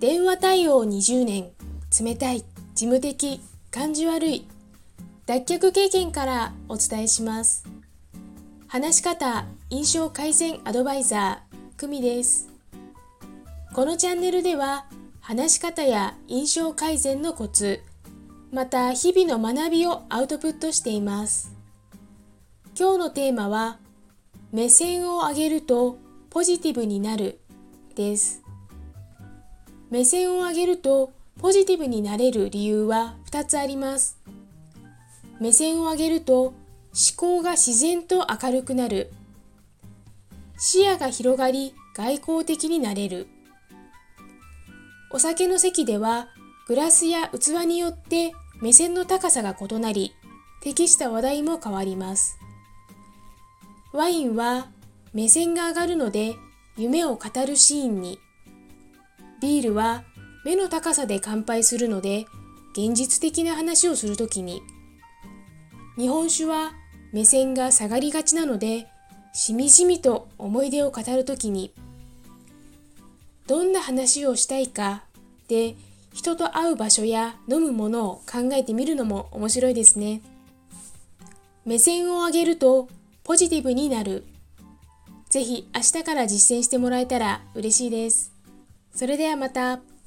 電話対応20年冷たい事務的感じ悪い脱却経験からお伝えします。話し方印象改善アドバイザー久美です。このチャンネルでは話し方や印象改善のコツまた日々の学びをアウトプットしています。今日のテーマは目線を上げるとポジティブになるです。目線を上げるとポジティブになれる理由は2つあります。目線を上げると思考が自然と明るくなる。視野が広がり外交的になれる。お酒の席ではグラスや器によって目線の高さが異なり適した話題も変わります。ワインは目線が上がるので夢を語るシーンに。ビールは目の高さで乾杯するので現実的な話をするときに。日本酒は目線が下がりがちなのでしみじみと思い出を語るときに。どんな話をしたいかで人と会う場所や飲むものを考えてみるのも面白いですね。目線を上げるとポジティブになる。ぜひ明日から実践してもらえたら嬉しいです。それではまた。